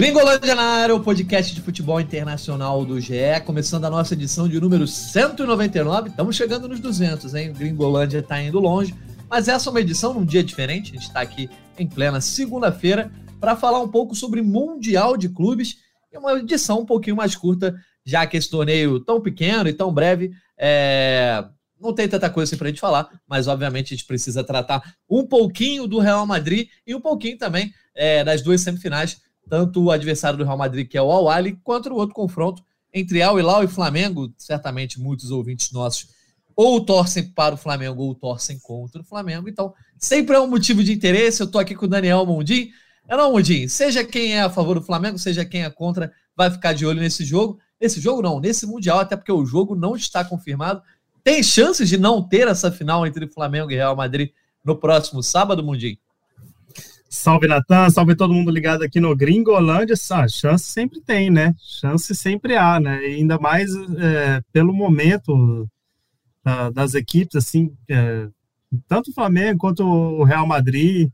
Gringolândia na área, o podcast de futebol internacional do GE, começando a nossa edição de número 199. Estamos chegando nos 200, hein? Gringolândia está indo longe, mas essa é uma edição num dia diferente. A gente está aqui em plena segunda-feira para falar um pouco sobre Mundial de Clubes e uma edição um pouquinho mais curta, já que esse torneio tão pequeno e tão breve é... não tem tanta coisa assim para a gente falar, mas obviamente a gente precisa tratar um pouquinho do Real Madrid e um pouquinho também é, das duas semifinais tanto o adversário do Real Madrid, que é o Al-Ali, quanto o outro confronto entre Al Hilal e Flamengo. Certamente muitos ouvintes nossos ou torcem para o Flamengo ou torcem contra o Flamengo. Então, sempre é um motivo de interesse. Eu estou aqui com o Daniel Mundim. É não, Mundim, seja quem é a favor do Flamengo, seja quem é contra, vai ficar de olho nesse jogo. Nesse jogo não, nesse Mundial, até porque o jogo não está confirmado. Tem chances de não ter essa final entre Flamengo e Real Madrid no próximo sábado, Mundim? Salve, Natan, salve todo mundo ligado aqui no Gringolândia. Ah, chance sempre tem, né? Chance sempre há, né? E ainda mais é, pelo momento das equipes, assim, é, tanto o Flamengo quanto o Real Madrid,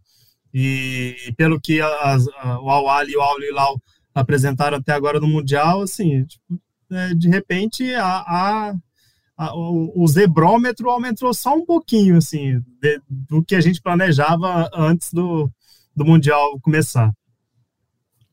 e, e pelo que as, a, o Al-Ali e o Al-Hilal apresentaram até agora no Mundial, assim, tipo, é, de repente a, a, a, o, o zebrômetro aumentou só um pouquinho, assim, de, do que a gente planejava antes do do Mundial começar.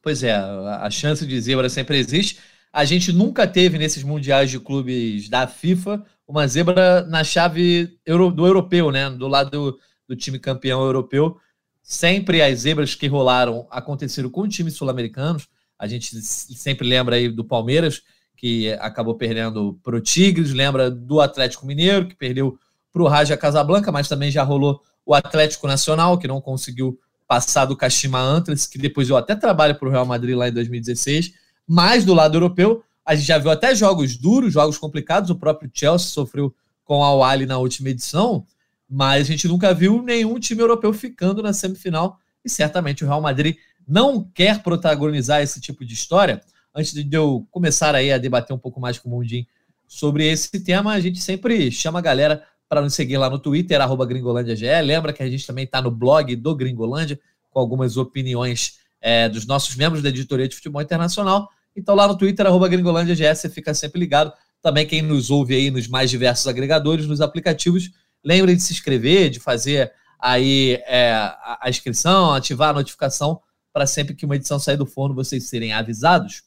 Pois é, a chance de zebra sempre existe. A gente nunca teve nesses mundiais de clubes da FIFA uma zebra na chave do europeu, né? Do lado do, do time campeão europeu. Sempre as zebras que rolaram aconteceram com times sul-americanos. A gente sempre lembra aí do Palmeiras, que acabou perdendo para o Tigres, lembra do Atlético Mineiro, que perdeu para o Raja Casablanca, mas também já rolou o Atlético Nacional, que não conseguiu passado o Kashima Antlers, que depois eu até trabalho para o Real Madrid lá em 2016, mas do lado europeu, a gente já viu até jogos duros, jogos complicados, o próprio Chelsea sofreu com a Ali na última edição, mas a gente nunca viu nenhum time europeu ficando na semifinal, e certamente o Real Madrid não quer protagonizar esse tipo de história. Antes de eu começar aí a debater um pouco mais com o Mundim sobre esse tema, a gente sempre chama a galera para nos seguir lá no Twitter, arroba GringolândiaGE. Lembra que a gente também está no blog do Gringolândia, com algumas opiniões é, dos nossos membros da editoria de futebol internacional. Então, lá no Twitter, arroba GringolândiaGE, você fica sempre ligado. Também quem nos ouve aí nos mais diversos agregadores, nos aplicativos, lembre de se inscrever, de fazer aí é, a, a inscrição, ativar a notificação para sempre que uma edição sair do forno vocês serem avisados.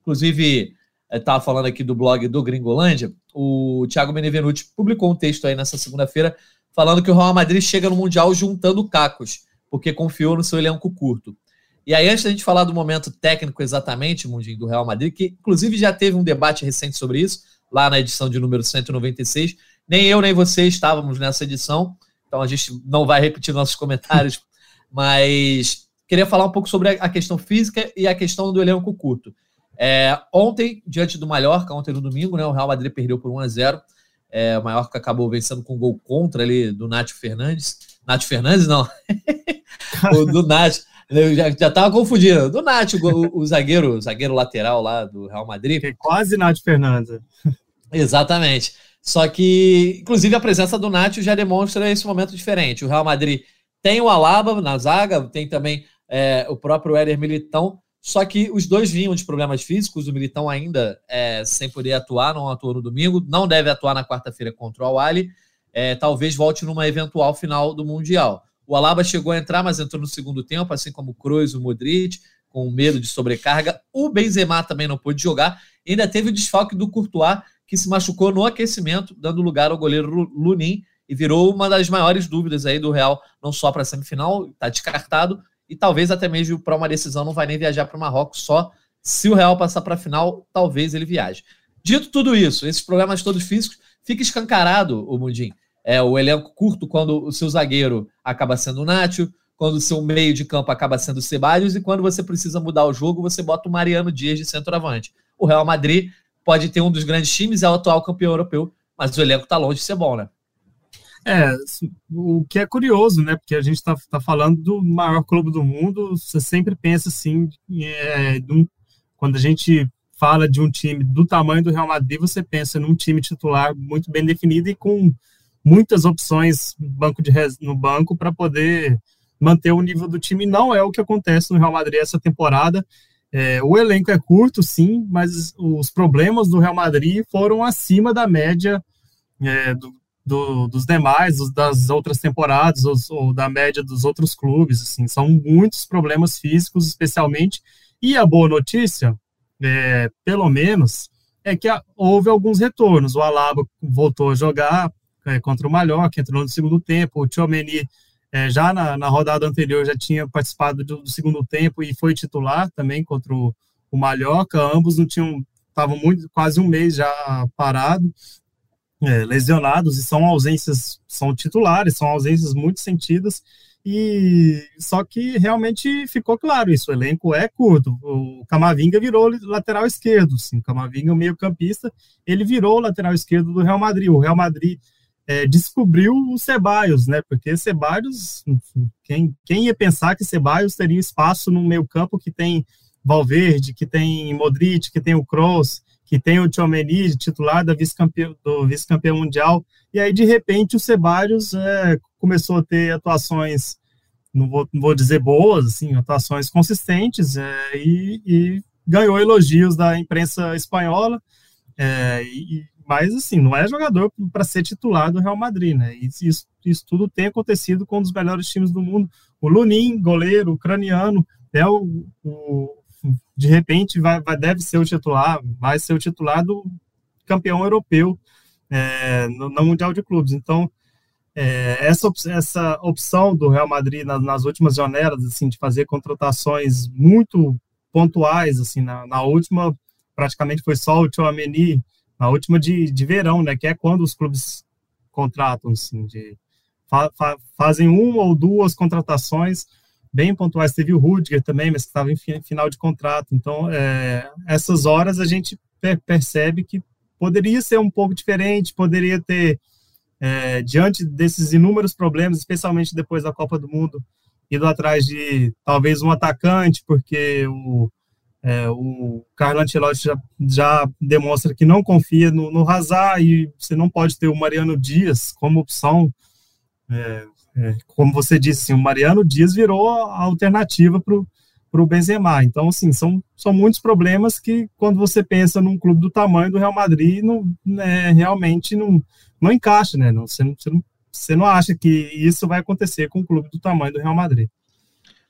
Inclusive, estava falando aqui do blog do Gringolândia, o Thiago Benevenuti publicou um texto aí nessa segunda-feira falando que o Real Madrid chega no Mundial juntando cacos, porque confiou no seu elenco curto. E aí, antes da gente falar do momento técnico exatamente, Mundinho, do Real Madrid, que inclusive já teve um debate recente sobre isso, lá na edição de número 196, nem eu nem você estávamos nessa edição, então a gente não vai repetir nossos comentários, mas queria falar um pouco sobre a questão física e a questão do elenco curto. É, ontem, diante do Mallorca, ontem no domingo, né, o Real Madrid perdeu por 1 a 0 é, O Mallorca acabou vencendo com um gol contra ali do Nath Fernandes. Nath Fernandes, não. o do Nath. Eu já, já tava confundindo. Do Nath, o, o, zagueiro, o zagueiro lateral lá do Real Madrid. É quase Nath Fernandes. Exatamente. Só que, inclusive, a presença do Nath já demonstra esse momento diferente. O Real Madrid tem o Alaba na zaga, tem também é, o próprio Éder Militão, só que os dois vinham de problemas físicos, o Militão ainda é, sem poder atuar, não atuou no domingo, não deve atuar na quarta-feira contra o Awali, é, talvez volte numa eventual final do Mundial. O Alaba chegou a entrar, mas entrou no segundo tempo, assim como o Kroos, o Modric, com medo de sobrecarga. O Benzema também não pôde jogar. Ainda teve o desfalque do Courtois, que se machucou no aquecimento, dando lugar ao goleiro Lunin, e virou uma das maiores dúvidas aí do Real, não só para a semifinal, está descartado, e talvez até mesmo para uma decisão não vai nem viajar para o Marrocos, só se o Real passar para a final, talvez ele viaje. Dito tudo isso, esses problemas todos físicos, fica escancarado o Mundim. É, o elenco curto quando o seu zagueiro acaba sendo o Nacho, quando o seu meio de campo acaba sendo o Ceballos e quando você precisa mudar o jogo, você bota o Mariano Dias de centroavante. O Real Madrid pode ter um dos grandes times, é o atual campeão europeu, mas o elenco está longe de ser bom, né? É, o que é curioso, né? Porque a gente está tá falando do maior clube do mundo, você sempre pensa assim, é, um, quando a gente fala de um time do tamanho do Real Madrid, você pensa num time titular muito bem definido e com muitas opções banco de no banco para poder manter o nível do time. Não é o que acontece no Real Madrid essa temporada. É, o elenco é curto, sim, mas os problemas do Real Madrid foram acima da média é, do, do, dos demais, das outras temporadas, ou, ou, da média dos outros clubes. Assim, são muitos problemas físicos, especialmente. E a boa notícia, é, pelo menos, é que houve alguns retornos. O Alaba voltou a jogar é, contra o Mallorca, entrou no segundo tempo. O Tchomeni, é, já na, na, rodada anterior, já tinha participado do, do, segundo tempo e foi titular também contra o, o Mallorca. Ambos não tinham, estavam muito, quase um mês já parado, é, lesionados, e são ausências, são titulares, são ausências muito sentidas. E só que realmente ficou claro isso, o elenco é curto. O Camavinga virou lateral esquerdo, sim. O Camavinga, o meio-campista, ele virou lateral esquerdo do Real Madrid. O Real Madrid é, descobriu o Ceballos, né? Porque Ceballos, quem, quem ia pensar que Ceballos teria espaço no meio-campo que tem Valverde, que tem Modric, que tem o Kroos, que tem o Tchouameni, titular da vice do vice-campeão mundial. E aí, de repente, o Ceballos é, começou a ter atuações, não vou, não vou dizer boas, assim, atuações consistentes é, e, e, ganhou elogios da imprensa espanhola. É, e, mas, assim, não é jogador para ser titular do Real Madrid, né? Isso, isso tudo tem acontecido com um dos melhores times do mundo. O Lunin, goleiro ucraniano, é o, o de repente vai, vai, deve ser o titular, vai ser o titular do campeão europeu é, no, no Mundial de Clubes. Então, é, essa, essa opção do Real Madrid nas, últimas janelas, assim, de fazer contratações muito pontuais, assim, na, na última, praticamente foi só o Tchouameni, na última de, de verão, né, que é quando os clubes contratam, assim, de, fa, fa, fazem uma ou duas contratações bem pontuais, teve o Rudiger também, mas que estava em final de contrato, então, é, essas horas a gente percebe que poderia ser um pouco diferente, poderia ter é, diante desses inúmeros problemas, especialmente depois da Copa do Mundo, indo atrás de talvez um atacante, porque o, é, o Carlo Ancelotti já, já, demonstra que não confia no, no Hazard e você não pode ter o Mariano Dias como opção. É, é como você disse, assim, o Mariano Dias virou a alternativa para o Benzema. Então, assim, são, são muitos problemas que, quando você pensa num clube do tamanho do Real Madrid, não, né, realmente não, não encaixa, né? Não, você, não, você, não, você não acha que isso vai acontecer com um clube do tamanho do Real Madrid.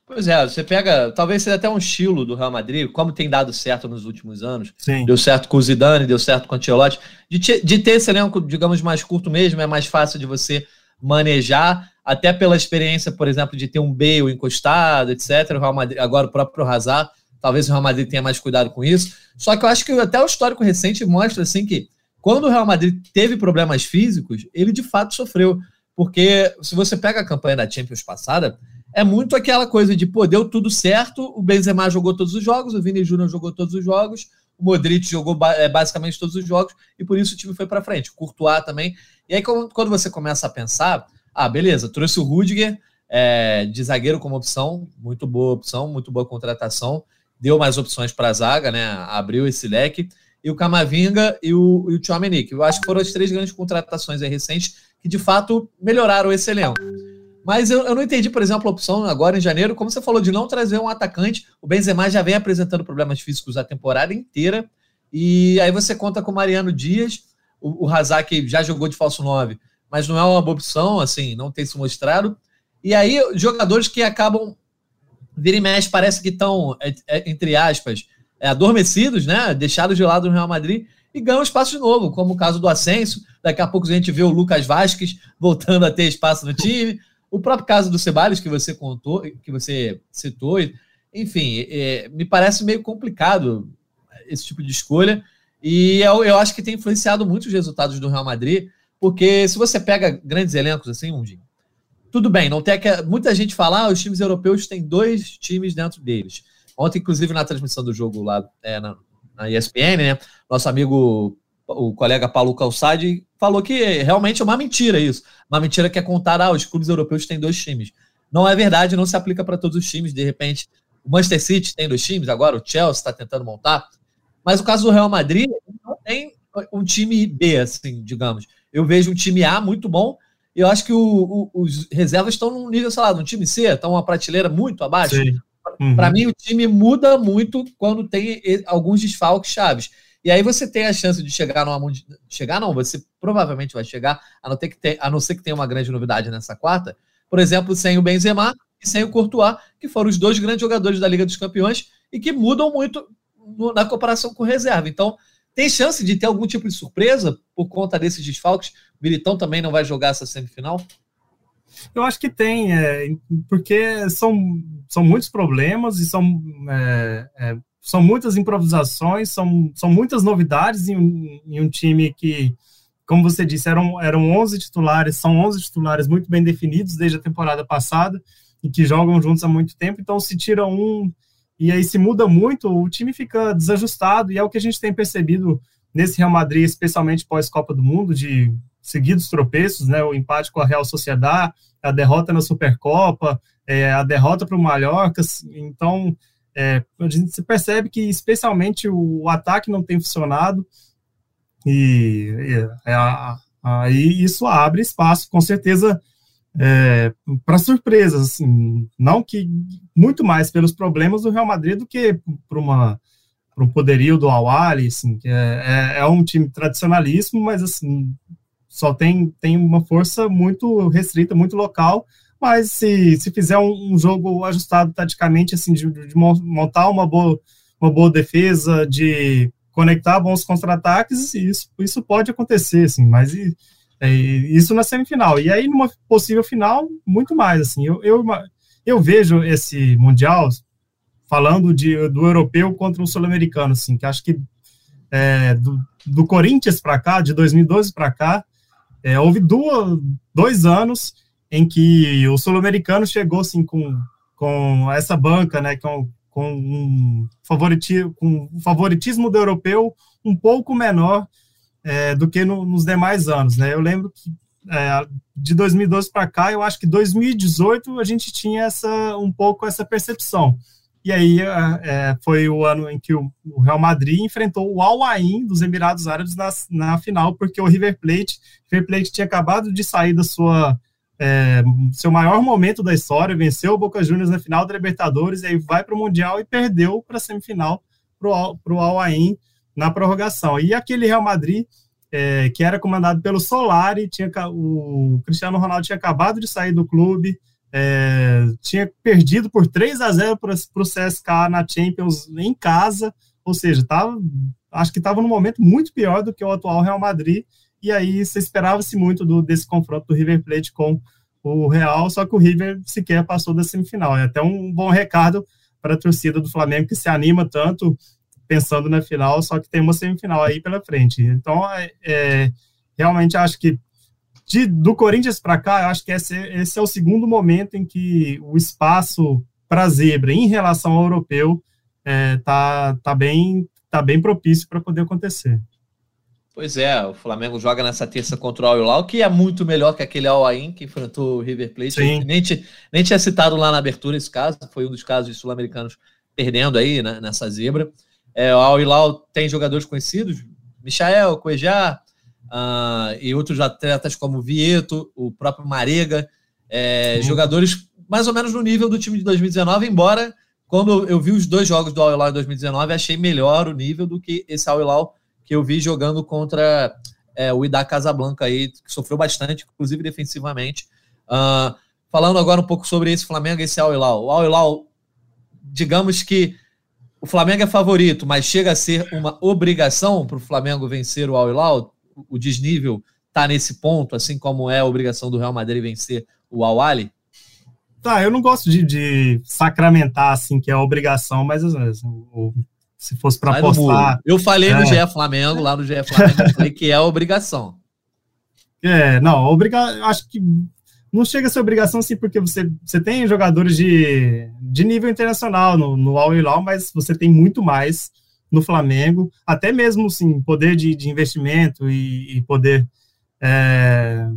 Pois é, você pega, talvez seja até um estilo do Real Madrid, como tem dado certo nos últimos anos. Sim. Deu certo com o Zidane, deu certo com o Ancelotti. De, de ter esse elenco, digamos, mais curto mesmo, é mais fácil de você manejar, até pela experiência, por exemplo, de ter um Bale encostado, etc. Real Madrid, agora o próprio Hazard, talvez o Real Madrid tenha mais cuidado com isso. Só que eu acho que até o histórico recente mostra assim que quando o Real Madrid teve problemas físicos, ele de fato sofreu. Porque se você pega a campanha da Champions passada, é muito aquela coisa de, pô, deu tudo certo, o Benzema jogou todos os jogos, o Vini Júnior jogou todos os jogos, o Modric jogou é, basicamente todos os jogos, e por isso o time foi para frente. O Courtois também. E aí, quando você começa a pensar, ah, beleza, trouxe o Rudiger é, de zagueiro como opção, muito boa opção, muito boa contratação, deu mais opções para a zaga, né? Abriu esse leque e o Camavinga e o, e o eu acho que foram as três grandes contratações recentes que de fato melhoraram esse elenco. Mas eu, eu, não entendi, por exemplo, a opção agora em janeiro, como você falou, de não trazer um atacante. O Benzema já vem apresentando problemas físicos a temporada inteira. E aí você conta com o Mariano Dias, o, Hazak já jogou de falso 9, mas não é uma boa opção, assim, não tem se mostrado. E aí, jogadores que acabam, vira e mexe, parece que estão, é, é, entre aspas, é, adormecidos, né? Deixados de lado no Real Madrid e ganham espaço de novo, como o caso do Ascenso. Daqui a pouco a gente vê o Lucas Vasquez voltando a ter espaço no time. O próprio caso do Ceballos que você contou, que você citou, enfim, é, me parece meio complicado esse tipo de escolha. E eu, eu, acho que tem influenciado muito os resultados do Real Madrid, porque se você pega grandes elencos assim, um dia, tudo bem, não tem que muita gente falar, ah, os times europeus têm dois times dentro deles. Ontem, inclusive, na transmissão do jogo lá é, na, na ESPN, né? Nosso amigo, o colega Paulo Calçade, falou que realmente é uma mentira isso. Uma mentira que é contar, ah, os clubes europeus têm dois times. Não é verdade, não se aplica para todos os times. De repente, o Manchester City tem dois times, agora o Chelsea está tentando montar. Mas o caso do Real Madrid não tem um time B, assim, digamos. Eu vejo um time A muito bom, e eu acho que o, o, os reservas estão num nível, sei lá, no time C, estão uma prateleira muito abaixo. Uhum. Para mim, o time muda muito quando tem alguns desfalques chaves. E aí você tem a chance de chegar numa chegar não, você provavelmente vai chegar, a não, ter que ter, a não ser que tenha uma grande novidade nessa quarta, por exemplo, sem o Benzema e sem o Courtois, que foram os dois grandes jogadores da Liga dos Campeões e que mudam muito no, na comparação com reserva. Então, tem chance de ter algum tipo de surpresa por conta desses desfalques? O Militão também não vai jogar essa semifinal? Eu acho que tem, é, porque são, são muitos problemas e são é, é, são muitas improvisações, são, são muitas novidades em um, em um time que, como você disse, eram, eram 11 titulares, são 11 titulares muito bem definidos desde a temporada passada e que jogam juntos há muito tempo, então se tira um e aí se muda muito, o time fica desajustado e é o que a gente tem percebido nesse Real Madrid, especialmente pós-Copa do Mundo, de seguidos tropeços, né, o empate com a Real Sociedad, a derrota na Supercopa, é, a derrota para o Mallorca, então é, a gente percebe que, especialmente, o, ataque não tem funcionado. E, é, aí isso abre espaço, com certeza, é, para surpresas, assim, não que muito mais pelos problemas do Real Madrid do que por uma para um poderio do Awali, assim, que é, é, é, um time tradicionalíssimo, mas assim só tem, tem uma força muito restrita, muito local, mas se, se fizer um, um jogo ajustado taticamente, assim, de, de, montar uma boa, uma boa defesa, de conectar bons contra-ataques, isso, isso pode acontecer, assim, mas e, isso na semifinal. E aí, numa possível final, muito mais, assim, eu, eu, eu vejo esse Mundial falando de, do europeu contra o sul-americano, assim, que acho que é, do, do Corinthians para cá, de 2012 para cá, é, houve duas, dois anos em que o sul-americano chegou assim com, com essa banca, né, com, com um com um favoritismo do europeu um pouco menor é, do que no, nos demais anos, né? Eu lembro que é, de 2012 para cá, eu acho que 2018 a gente tinha essa um pouco essa percepção. E aí é, é foi o ano em que o, o, Real Madrid enfrentou o Al Ain dos Emirados Árabes na, na final, porque o River Plate, River Plate tinha acabado de sair da sua é, seu maior momento da história, venceu o Boca Juniors na final da Libertadores, e aí vai para o Mundial e perdeu para a semifinal para o Al Ain na prorrogação. E aquele Real Madrid, é, que era comandado pelo Solari, tinha, o Cristiano Ronaldo tinha acabado de sair do clube, é, tinha perdido por 3 a 0 para o CSK na Champions em casa, ou seja, tava, acho que estava num momento muito pior do que o atual Real Madrid, e aí você esperava-se muito do, desse confronto do River Plate com o Real, só que o River sequer passou da semifinal. É até um bom recado para a torcida do Flamengo que se anima tanto pensando na final, só que tem uma semifinal aí pela frente. Então, é, é realmente acho que de, do Corinthians para cá, eu acho que esse, esse é o segundo momento em que o espaço para zebra em relação ao europeu é, tá, tá, bem, tá bem propício para poder acontecer. Pois é, o Flamengo joga nessa terça contra o Al Hilal, que é muito melhor que aquele Al Ain que enfrentou o River Plate. Nem, nem tinha citado lá na abertura esse caso, foi um dos casos sul-americanos perdendo aí né, nessa zebra. É, o Al Hilal tem jogadores conhecidos, Michael, Cuejá, uh, e outros atletas como Vieto, o próprio Marega, é, jogadores mais ou menos no nível do time de 2019, embora quando eu vi os dois jogos do Al Hilal em 2019, achei melhor o nível do que esse Al Hilal que eu vi jogando contra é, o Ida Casablanca aí, que sofreu bastante, inclusive defensivamente. Uh, falando agora um pouco sobre esse Flamengo e esse Al Hilal. O Al Hilal, digamos que o Flamengo é favorito, mas chega a ser uma obrigação para o Flamengo vencer o Al Hilal. O desnível está nesse ponto, assim como é a obrigação do Real Madrid vencer o Al Ali? Tá, eu não gosto de, de sacramentar assim que é obrigação, mas assim, o se fosse para apostar. Eu falei é. no GE Flamengo, lá no GE Flamengo, eu falei que é obrigação. É, não, obriga, acho que não chega a ser obrigação sim, porque você, você tem jogadores de, de nível internacional no, no Al Hilal, mas você tem muito mais no Flamengo, até mesmo sim, poder de, de investimento e, e poder é,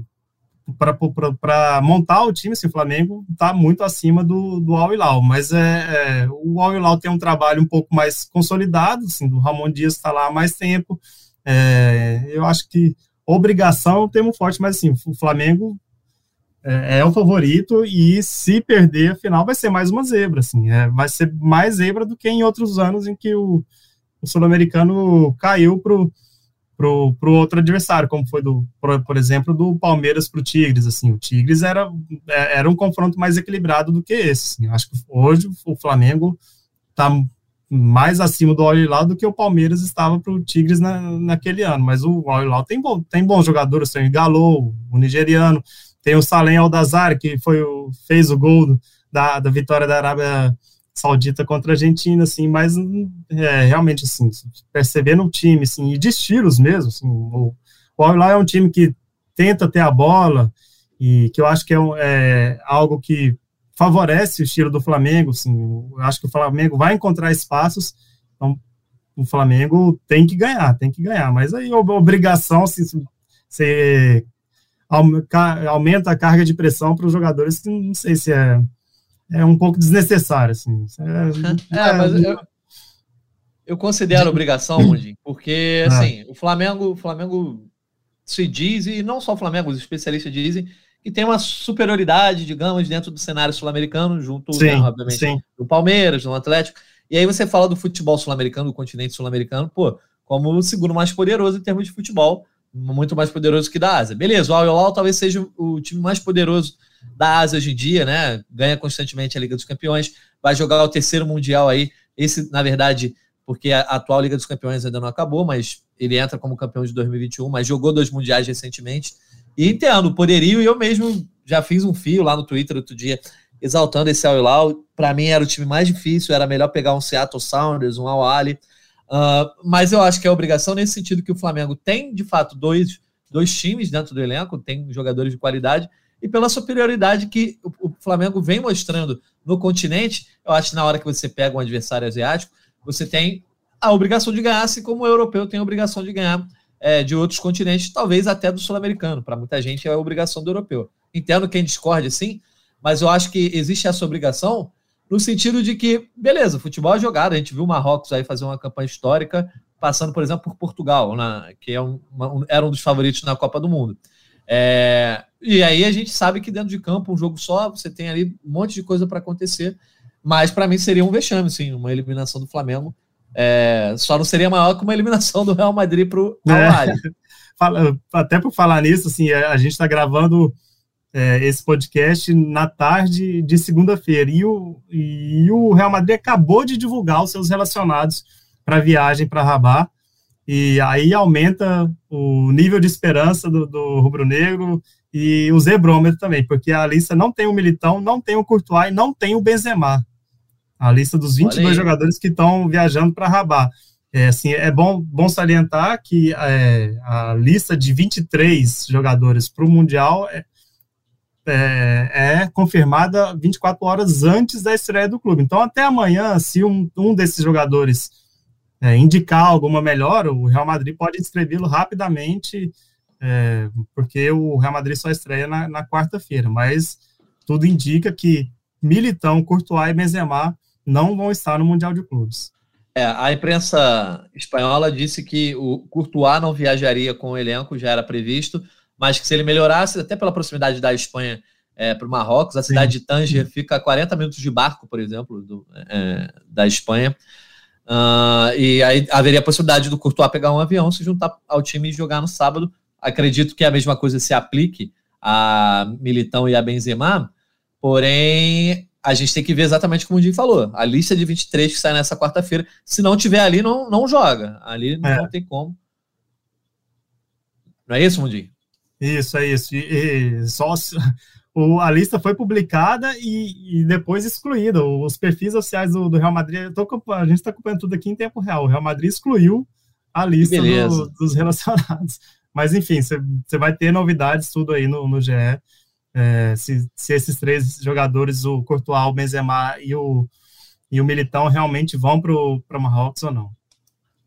para montar o time, assim, o Flamengo está muito acima do, do Al Hilal, mas é, é, o Al Hilal tem um trabalho um pouco mais consolidado, assim, o Ramon Dias está lá há mais tempo, é, eu acho que obrigação é um termo forte, mas assim, o Flamengo é, é, o favorito e se perder a final vai ser mais uma zebra, assim, é, vai ser mais zebra do que em outros anos em que o, o sul-americano caiu pro pro, pro outro adversário, como foi do, por, por exemplo, do Palmeiras para o Tigres, assim, o Tigres era, é, era um confronto mais equilibrado do que esse, assim, acho que hoje o Flamengo está mais acima do Al do que o Palmeiras estava para o Tigres na, naquele ano, mas o Al tem, bom, tem bons jogadores, tem o Galo, o nigeriano, tem o Salem Aldazar, que foi o, fez o gol da, da vitória da Arábia Saudita contra a Argentina, assim, mas é, realmente, assim, percebendo o time, assim, e de estilos mesmo, assim, o, o Al é um time que tenta ter a bola e que eu acho que é, é algo que favorece o estilo do Flamengo, assim, eu acho que o Flamengo vai encontrar espaços, então o Flamengo tem que ganhar, tem que ganhar, mas aí a obrigação, assim, você aumenta a carga de pressão para os jogadores, que não sei se é, é um pouco desnecessário. Assim. É, é, mas eu, eu considero obrigação, Mundinho, porque é. assim, o Flamengo, o Flamengo se diz, e não só o Flamengo, os especialistas dizem, que tem uma superioridade, digamos, dentro do cenário sul-americano, junto, sim, né, obviamente, sim. do Palmeiras, do Atlético. E aí você fala do futebol sul-americano, do continente sul-americano, pô, como o segundo mais poderoso em termos de futebol muito mais poderoso que da Ásia. Beleza, o Al Hilal talvez seja o time mais poderoso da Ásia hoje em dia, né? Ganha constantemente a Liga dos Campeões, vai jogar o terceiro Mundial aí. Esse, na verdade, porque a atual Liga dos Campeões ainda não acabou, mas ele entra como campeão de 2021, mas jogou dois Mundiais recentemente. E entendo poderio, e eu mesmo já fiz um fio lá no Twitter outro dia, exaltando esse Al Hilal. Para mim era o time mais difícil, era melhor pegar um Seattle Sounders, um Al Ali Uh, mas eu acho que é obrigação nesse sentido que o Flamengo tem, de fato, dois, dois times dentro do elenco, tem jogadores de qualidade, e pela superioridade que o, o Flamengo vem mostrando no continente, eu acho que na hora que você pega um adversário asiático, você tem a obrigação de ganhar, assim como o europeu tem a obrigação de ganhar é, de outros continentes, talvez até do sul-americano. Para muita gente é a obrigação do europeu. Entendo quem discorde, sim, mas eu acho que existe essa obrigação no sentido de que, beleza, futebol é jogado, a gente viu o Marrocos aí fazer uma campanha histórica, passando, por exemplo, por Portugal, na, que é um, uma, era um dos favoritos na Copa do Mundo. É, e aí a gente sabe que dentro de campo, um jogo só, você tem ali um monte de coisa para acontecer, mas para mim seria um vexame, sim, uma eliminação do Flamengo. É, só não seria maior que uma eliminação do Real Madrid para o é. Até por falar nisso, assim, a gente está gravando é, esse podcast na tarde de segunda-feira. E o, e o Real Madrid acabou de divulgar os seus relacionados para a viagem para Rabat. E aí aumenta o nível de esperança do, do rubro-negro e o zebrômetro também, porque a lista não tem o Militão, não tem o Courtois e não tem o Benzema. A lista dos 22 jogadores que estão viajando para Rabat. É, assim, é bom, bom salientar que é, a lista de 23 jogadores para o Mundial é, é, é, confirmada 24 horas antes da estreia do clube. Então, até amanhã, se um, um desses jogadores é, indicar alguma melhora, o Real Madrid pode inscrevê-lo rapidamente, é, porque o Real Madrid só estreia na, na quarta-feira. Mas tudo indica que Militão, Courtois e Benzema não vão estar no Mundial de Clubes. É, a imprensa espanhola disse que o Courtois não viajaria com o elenco, já era previsto, mas que se ele melhorasse, até pela proximidade da Espanha é, para o Marrocos, a cidade Sim. de Tanger fica a 40 minutos de barco, por exemplo, do, é, da Espanha. Uh, e aí haveria a possibilidade do Courtois pegar um avião, se juntar ao time e jogar no sábado. Acredito que a mesma coisa se aplique a Militão e a Benzema, porém a gente tem que ver exatamente como o Jim falou. A lista de 23 que sai nessa quarta-feira, se não tiver ali, não, não joga. Ali é. não tem como. Não é isso, Mundinho? Isso, é isso. E, e só o, a lista foi publicada e, e, depois excluída. Os perfis sociais do, do Real Madrid, tô, a gente está acompanhando tudo aqui em tempo real. O Real Madrid excluiu a lista do, dos relacionados. Mas, enfim, você vai ter novidades tudo aí no, no GE. É, se, se, esses três jogadores, o Courtois, o Benzema e o, e o Militão, realmente vão para o Marrocos ou não.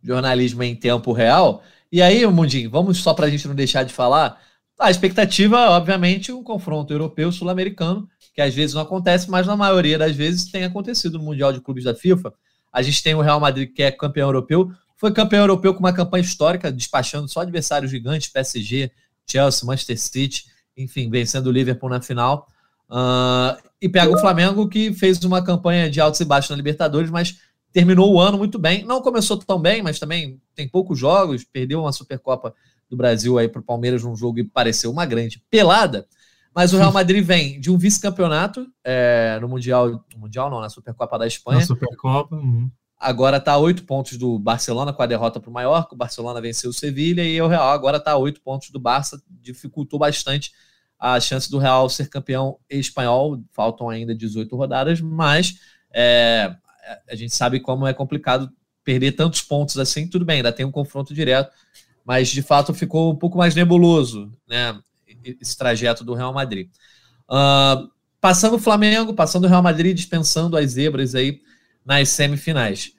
Jornalismo em tempo real. E aí, Mundinho, vamos só para a gente não deixar de falar a expectativa, obviamente, um confronto europeu-sul-americano, que às vezes não acontece, mas na maioria das vezes tem acontecido no Mundial de Clubes da FIFA. A gente tem o Real Madrid, que é campeão europeu, foi campeão europeu com uma campanha histórica, despachando só adversários gigantes, PSG, Chelsea, Manchester City. enfim, vencendo o Liverpool na final. Uh, e pega o Flamengo, que fez uma campanha de altos e baixos na Libertadores, mas terminou o ano muito bem. Não começou tão bem, mas também tem poucos jogos, perdeu uma Supercopa do Brasil aí para o Palmeiras num jogo e pareceu uma grande pelada. Mas o Real Madrid vem de um vice-campeonato é, no Mundial, no Mundial não, na Supercopa da Espanha. Na Supercopa. Uhum. Agora está a oito pontos do Barcelona com a derrota para o Mallorca. O Barcelona venceu o Sevilha e o Real agora está a oito pontos do Barça. Dificultou bastante a chance do Real ser campeão espanhol. Faltam ainda 18 rodadas, mas é, a gente sabe como é complicado perder tantos pontos assim. Tudo bem, ainda tem um confronto direto, mas de fato ficou um pouco mais nebuloso né, esse trajeto do Real Madrid. Uh, passando o Flamengo, passando o Real Madrid, dispensando as zebras aí nas semifinais.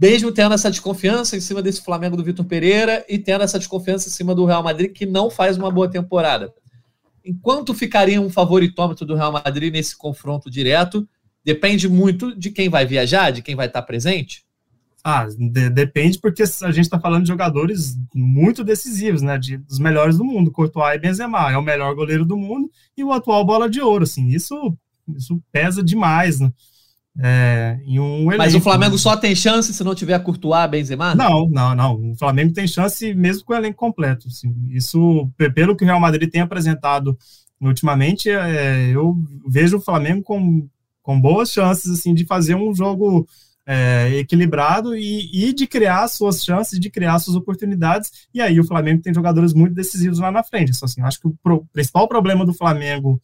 Mesmo tendo essa desconfiança em cima desse Flamengo do Vitor Pereira e tendo essa desconfiança em cima do Real Madrid, que não faz uma boa temporada. Enquanto ficaria um favoritômetro do Real Madrid nesse confronto direto, depende muito de quem vai viajar, de quem vai estar presente? Ah, de, depende porque a gente está falando de jogadores muito decisivos, né? De, dos melhores do mundo, Courtois e Benzema, é o melhor goleiro do mundo e o atual bola de ouro, assim, isso, isso pesa demais, né? É, em um elenco. Mas o Flamengo só tem chance se não tiver Courtois, Benzema? Não, não, não. O Flamengo tem chance mesmo com o elenco completo. Assim. Isso, pelo que o Real Madrid tem apresentado ultimamente, é, eu vejo o Flamengo com, com boas chances assim de fazer um jogo é, equilibrado e, e, de criar suas chances, de criar suas oportunidades. E aí o Flamengo tem jogadores muito decisivos lá na frente. Então, assim, acho que o pro, principal problema do Flamengo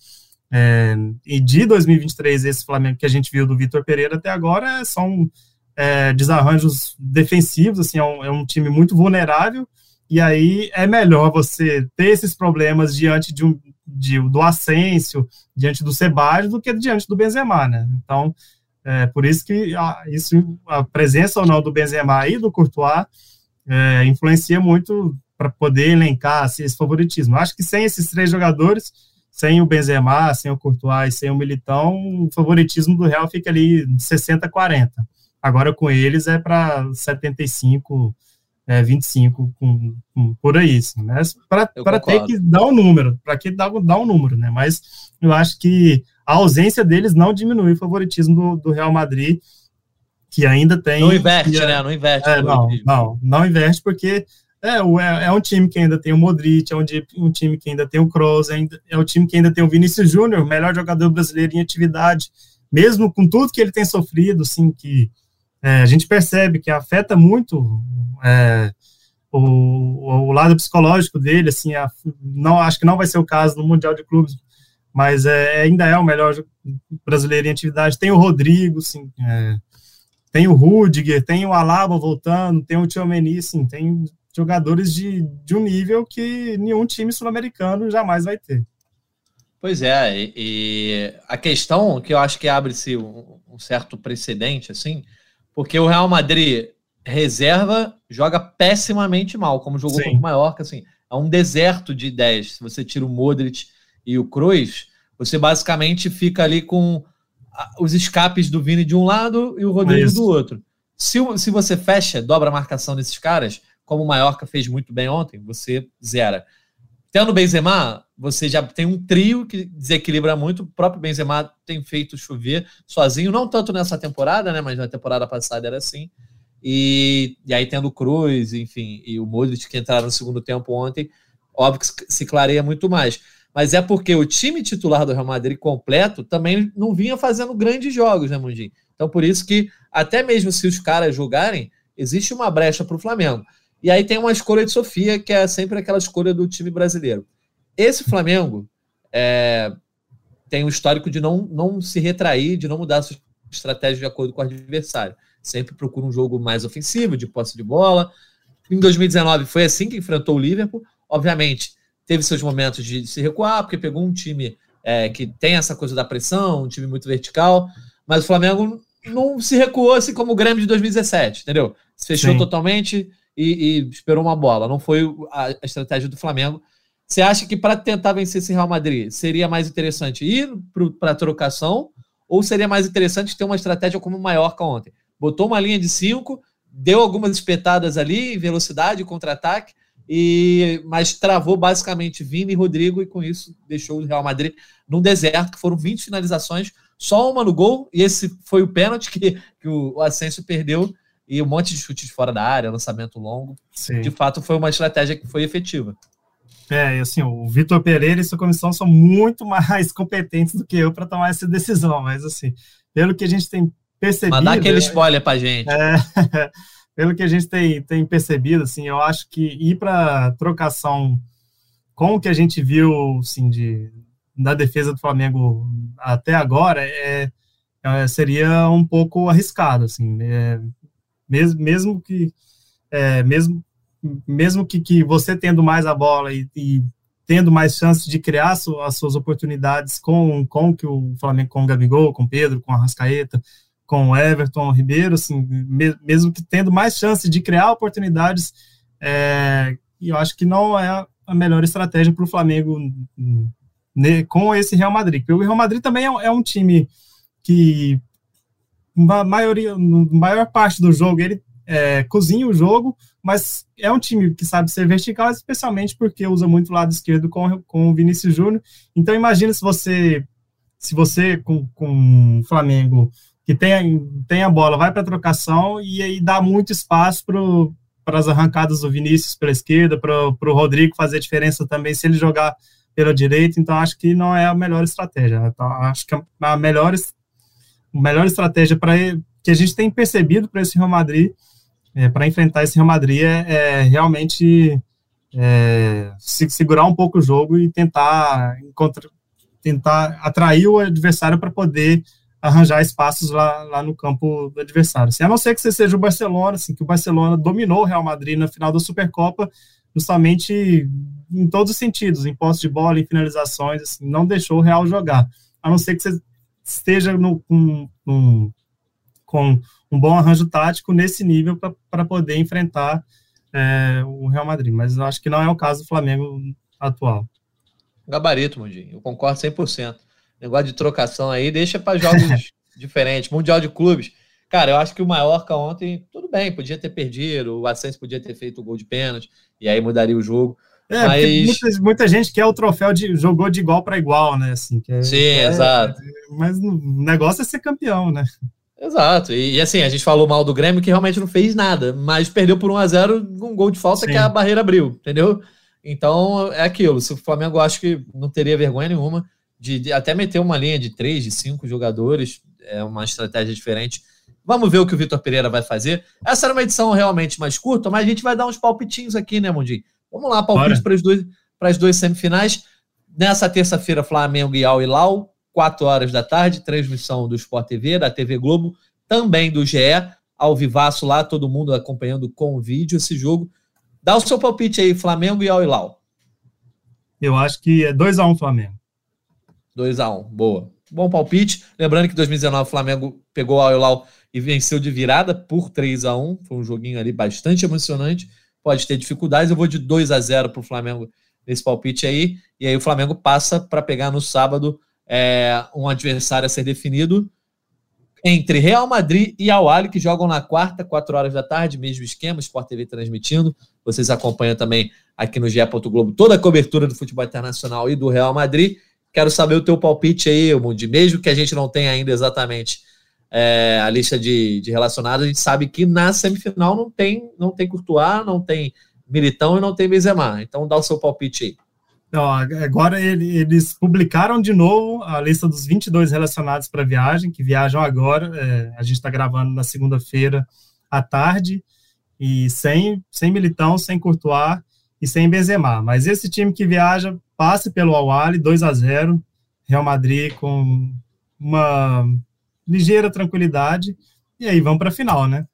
é, e de 2023, esse Flamengo que a gente viu do Vitor Pereira até agora são é, desarranjos defensivos, assim, é um, é um, time muito vulnerável, e aí é melhor você ter esses problemas diante de um, de, do Ascenso, diante do Sebade, do que diante do Benzema, né? Então, é por isso que a, isso, a presença ou não do Benzema e do Courtois é, influencia muito para poder elencar assim, esse favoritismo. Acho que sem esses três jogadores, sem o Benzema, sem o Courtois, sem o Militão, o favoritismo do Real fica ali 60 40. Agora com eles é para 75 é, 25 com, com, por aí, assim, né? Para ter que dar um número, para que dar, dar um número, né? Mas eu acho que a ausência deles não diminui o favoritismo do, do Real Madrid, que ainda tem. Não inverte, né? Não inverte. É, não, não, não inverte porque é, é, é um time que ainda tem o Modric, é um, um time que ainda tem o Kroos, é, é um time que ainda tem o Vinícius Júnior, melhor jogador brasileiro em atividade, mesmo com tudo que ele tem sofrido, assim, que é, a gente percebe que afeta muito é, o, o, lado psicológico dele, assim, a, não, acho que não vai ser o caso no Mundial de Clubes, mas é, ainda é o melhor brasileiro em atividade. Tem o Rodrigo, assim, é, tem o Rudiger, tem o Alaba voltando, tem o Tchouameni, assim, tem jogadores de, de um nível que nenhum time sul-americano jamais vai ter. Pois é, e, e, a questão que eu acho que abre-se um, um, certo precedente, assim, porque o Real Madrid reserva joga pessimamente mal, como jogou Sim. contra o Mallorca, assim, é um deserto de ideias. Se você tira o Modric e o Cruz, você basicamente fica ali com os escapes do Vini de um lado e o Rodrigo do outro. Se, se você fecha, dobra a marcação desses caras, como o Mallorca fez muito bem ontem, você zera. Tendo o Benzema, você já tem um trio que desequilibra muito. O próprio Benzema tem feito chover sozinho, não tanto nessa temporada, né? Mas na temporada passada era assim. E, e aí tendo o Cruz, enfim, e o Modric que entraram no segundo tempo ontem, óbvio que se clareia muito mais. Mas é porque o time titular do Real Madrid completo também não vinha fazendo grandes jogos, né, Mundinho? Então por isso que até mesmo se os caras jogarem, existe uma brecha para o Flamengo. E aí tem uma escolha de Sofia, que é sempre aquela escolha do time brasileiro. Esse Flamengo é, tem um histórico de não, não se retrair, de não mudar sua estratégia de acordo com o adversário. Sempre procura um jogo mais ofensivo, de posse de bola. Em 2019 foi assim que enfrentou o Liverpool. Obviamente, teve seus momentos de se recuar, porque pegou um time é, que tem essa coisa da pressão, um time muito vertical, mas o Flamengo não se recuou assim como o Grêmio de 2017, entendeu? Se fechou Sim. totalmente, e, e esperou uma bola. Não foi a, a estratégia do Flamengo. Você acha que para tentar vencer esse Real Madrid seria mais interessante ir para a trocação ou seria mais interessante ter uma estratégia como o Mallorca ontem? Botou uma linha de cinco, deu algumas espetadas ali, velocidade, contra-ataque, e, mas travou basicamente Vini e Rodrigo e com isso deixou o Real Madrid num deserto, que foram 20 finalizações, só uma no gol, e esse foi o pênalti que, que o, Asensio perdeu, e um monte de chutes fora da área, lançamento longo. Sim. De fato, foi uma estratégia que foi efetiva. É, e assim, o Vitor Pereira e sua comissão são muito mais competentes do que eu para tomar essa decisão, mas assim, pelo que a gente tem percebido. Mas dá aquele spoiler pra gente. É, pelo que a gente tem, tem percebido, assim, eu acho que ir para trocação com o que a gente viu, assim, de, da defesa do Flamengo até agora, é, é seria um pouco arriscado, assim, é, mesmo, mesmo que é, mesmo mesmo que, que você tendo mais a bola e, e tendo mais chances de criar as suas oportunidades com, com que o Flamengo, com o Gabigol, com o Pedro, com a Rascaeta, com Everton, Ribeiro, assim, mesmo que tendo mais chances de criar oportunidades, é, eu acho que não é a melhor estratégia para o Flamengo né, com esse Real Madrid. Porque o Real Madrid também é, é um time que a maioria, maior parte do jogo ele é, cozinha o jogo, mas é um time que sabe ser vertical, especialmente porque usa muito o lado esquerdo com, com o Vinícius Júnior. Então imagina se você se você com, com o Flamengo que tem, tem a bola, vai para a trocação e aí dá muito espaço para as arrancadas do Vinícius pela esquerda, para o Rodrigo fazer diferença também se ele jogar pela direita. Então, acho que não é a melhor estratégia. Então, acho que a melhor, a melhor estratégia para que a gente tem percebido para esse Real Madrid, é, para enfrentar esse Real Madrid, é, é realmente é, se, segurar um pouco o jogo e tentar, encontrar, tentar atrair o adversário para poder arranjar espaços lá, lá no campo do adversário. Assim, a não ser que você seja o Barcelona, assim, que o Barcelona dominou o Real Madrid na final da Supercopa, justamente em todos os sentidos, em posse de bola, em finalizações, assim, não deixou o Real jogar. A não ser que você esteja no, com, um, com um bom arranjo tático nesse nível para poder enfrentar é, o Real Madrid. Mas eu acho que não é o caso do Flamengo atual. Gabarito, Mundinho. Eu concordo 100% negócio de trocação aí, deixa para jogos diferentes. Mundial de clubes. Cara, eu acho que o Mallorca ontem, tudo bem, podia ter perdido, o Ascenso podia ter feito o gol de pênalti, e aí mudaria o jogo. É, mas... muita, muita, gente quer o troféu de jogou de igual para igual, né? Assim, é, Sim, é, exato. Mas o negócio é ser campeão, né? Exato. E, e, assim, a gente falou mal do Grêmio que realmente não fez nada, mas perdeu por 1 a 0 um gol de falta Sim. que a barreira abriu, entendeu? Então é aquilo. Se o Flamengo acho que não teria vergonha nenhuma de, de, até meter uma linha de três, de cinco jogadores, é uma estratégia diferente. Vamos ver o que o Vitor Pereira vai fazer. Essa era uma edição realmente mais curta, mas a gente vai dar uns palpitinhos aqui, né, Mundinho? Vamos lá, palpite para as duas, para as duas semifinais. Nessa terça-feira, Flamengo e Al Hilal, 4 horas da tarde, transmissão do Sport TV, da TV Globo, também do GE, ao vivaço lá, todo mundo acompanhando com o vídeo esse jogo. Dá o seu palpite aí, Flamengo e Al Hilal. Eu acho que é 2x1 um Flamengo. 2 a 1 boa. Bom palpite. Lembrando que 2019 o Flamengo pegou o Al e venceu de virada por 3 a 1 Foi um joguinho ali bastante emocionante. Pode ter dificuldades. Eu vou de 2 a 0 para o Flamengo nesse palpite aí. E aí o Flamengo passa para pegar no sábado é, um adversário a ser definido entre Real Madrid e Al que jogam na quarta, 4 horas da tarde, mesmo esquema, Sport TV transmitindo. Vocês acompanham também aqui no GE. Globo toda a cobertura do futebol internacional e do Real Madrid. Quero saber o teu palpite aí, Mundi. Mesmo que a gente não tenha ainda exatamente é, a lista de, de relacionados, a gente sabe que na semifinal não tem, não tem Courtois, não tem Militão e não tem Benzema. Então dá o seu palpite aí. agora eles publicaram de novo a lista dos 22 relacionados para viagem, que viajam agora. É, a gente está gravando na segunda-feira à tarde, e sem, sem Militão, sem Courtois e sem Benzema. Mas esse time que viaja passe pelo Awali 2 a 0 Real Madrid com uma ligeira tranquilidade e aí vamos para a final, né?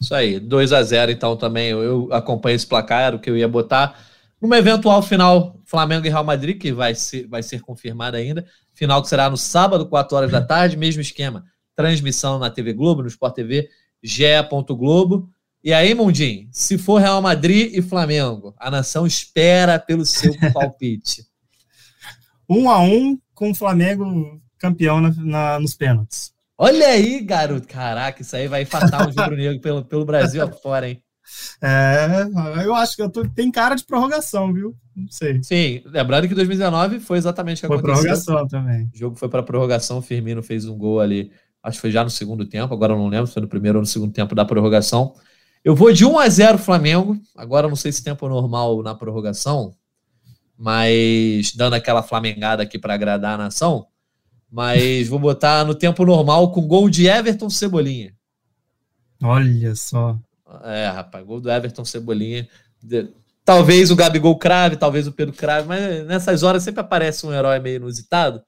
Isso aí, 2 a 0 então também eu, acompanho esse placar, era o que eu ia botar. Numa eventual final Flamengo e Real Madrid, que vai ser, vai ser confirmada ainda, final que será no sábado, 4 horas da tarde, mesmo esquema, transmissão na TV Globo, no Sport TV, ge.globo. E aí, Mundinho, se for Real Madrid e Flamengo, a nação espera pelo seu palpite. um a um com o Flamengo campeão na, na, nos pênaltis. Olha aí, garoto. Caraca, isso aí vai fatar um jogo negro pelo, pelo Brasil afora, hein? é, eu acho que eu tô, tem cara de prorrogação, viu? Não sei. Sim, lembrando que 2019 foi exatamente o que foi aconteceu. Foi prorrogação também. O jogo foi para prorrogação, o Firmino fez um gol ali, acho que foi já no segundo tempo, agora eu não lembro se foi no primeiro ou no segundo tempo da prorrogação. Eu vou de 1 a 0 Flamengo, agora não sei se tempo normal na prorrogação, mas dando aquela flamengada aqui para agradar a nação, mas vou botar no tempo normal com gol de Everton Cebolinha. Olha só. É, rapaz, gol do Everton Cebolinha. Talvez o Gabigol crave, talvez o Pedro crave, mas nessas horas sempre aparece um herói meio inusitado.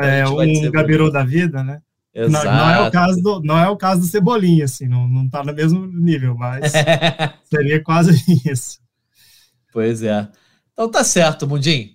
É, um Gabirol da vida, né? Não, não, é o caso do, não é o caso do Cebolinha, assim, não, não tá no mesmo nível, mas seria quase isso. Pois é. Então tá certo, Mundim.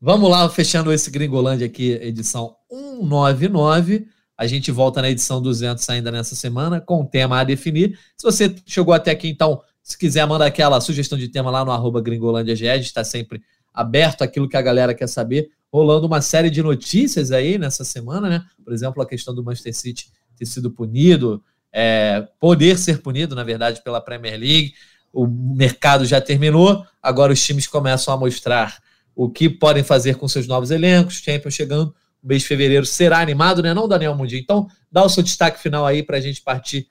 Vamos lá, fechando esse Gringolândia aqui, edição 199. A gente volta na edição 200 ainda nessa semana, com o tema a definir. Se você chegou até aqui, então, se quiser, manda aquela sugestão de tema lá no arroba GringolândiaGE. A gente está sempre aberto àquilo que a galera quer saber. Rolando uma série de notícias aí nessa semana, né? Por exemplo, a questão do Manchester City ter sido punido, é, poder ser punido, na verdade, pela Premier League o mercado já terminou, agora os times começam a mostrar o que podem fazer com seus novos elencos, Champions chegando, o mês de fevereiro será animado, né? Não, Daniel Mundinho? Então, dá o seu destaque final aí para a gente partir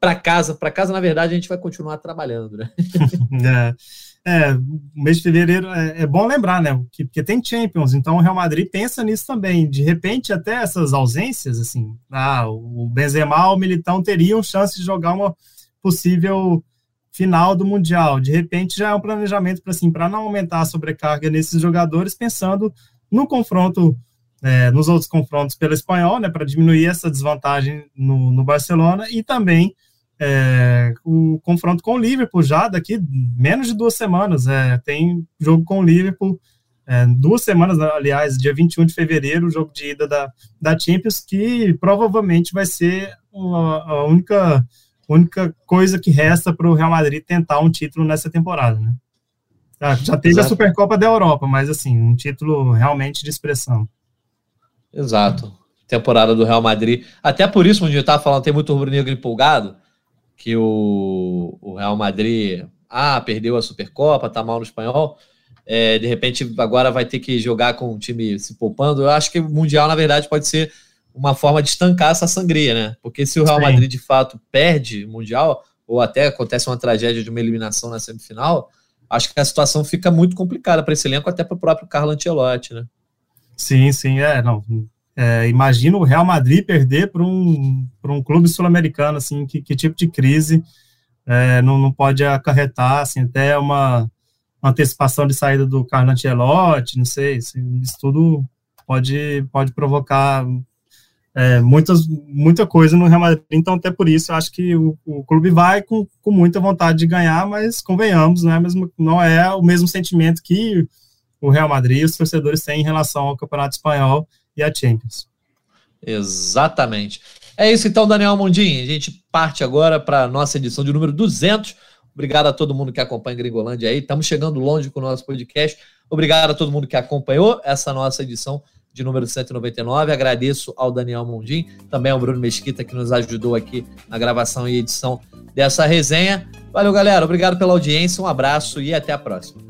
para casa. Para casa, na verdade, a gente vai continuar trabalhando, né? é, o mês de fevereiro é, é, bom lembrar, né? Que, porque tem Champions, então o Real Madrid pensa nisso também. De repente, até essas ausências, assim, ah, o Benzema, o Militão teriam chance de jogar uma possível final do Mundial. De repente já é um planejamento para assim, não aumentar a sobrecarga nesses jogadores, pensando no confronto, é, nos outros confrontos pelo espanhol, né, para diminuir essa desvantagem no, no Barcelona e também é, o confronto com o Liverpool já daqui menos de duas semanas. É, tem jogo com o Liverpool. É, duas semanas, aliás, dia 21 de fevereiro, o jogo de ida da, da Champions, que provavelmente vai ser a, a única única coisa que resta para o Real Madrid tentar um título nessa temporada, né? Ah, já teve Exato. a Supercopa da Europa, mas assim, um título realmente de expressão. Exato. Temporada do Real Madrid. Até por isso, onde eu estava falando, tem muito rubro-negro empolgado, que o, o Real Madrid, ah, perdeu a Supercopa, tá mal no espanhol. É, de repente, agora vai ter que jogar com o time se poupando. Eu acho que o Mundial, na verdade, pode ser uma forma de estancar essa sangria, né? Porque se o Real Sim. Madrid de fato perde o Mundial, ou até acontece uma tragédia de uma eliminação na semifinal, acho que a situação fica muito complicada para esse elenco, até para o próprio Carlo Ancelotti, né? Sim, sim, é, não. É, imagina o Real Madrid perder para um, um clube sul-americano, assim, que, que, tipo de crise é, não, não pode acarretar, assim, até uma, uma antecipação de saída do Carlo Ancelotti, não sei, assim, isso tudo pode, pode provocar é, muitas, muita coisa no Real Madrid, então até por isso eu acho que o, o clube vai com, com muita vontade de ganhar, mas convenhamos, não é, mesmo, não é o mesmo sentimento que o Real Madrid e os torcedores têm em relação ao Campeonato Espanhol e à Champions. Exatamente. É isso então, Daniel Mondin. A gente parte agora para a nossa edição de número 200. Obrigado a todo mundo que acompanha Gringolândia aí. Estamos chegando longe com o nosso podcast. Obrigado a todo mundo que acompanhou essa nossa edição de número 199. Agradeço ao Daniel Mondim, também ao Bruno Mesquita, que nos ajudou aqui na gravação e edição dessa resenha. Valeu, galera. Obrigado pela audiência, um abraço e até a próxima.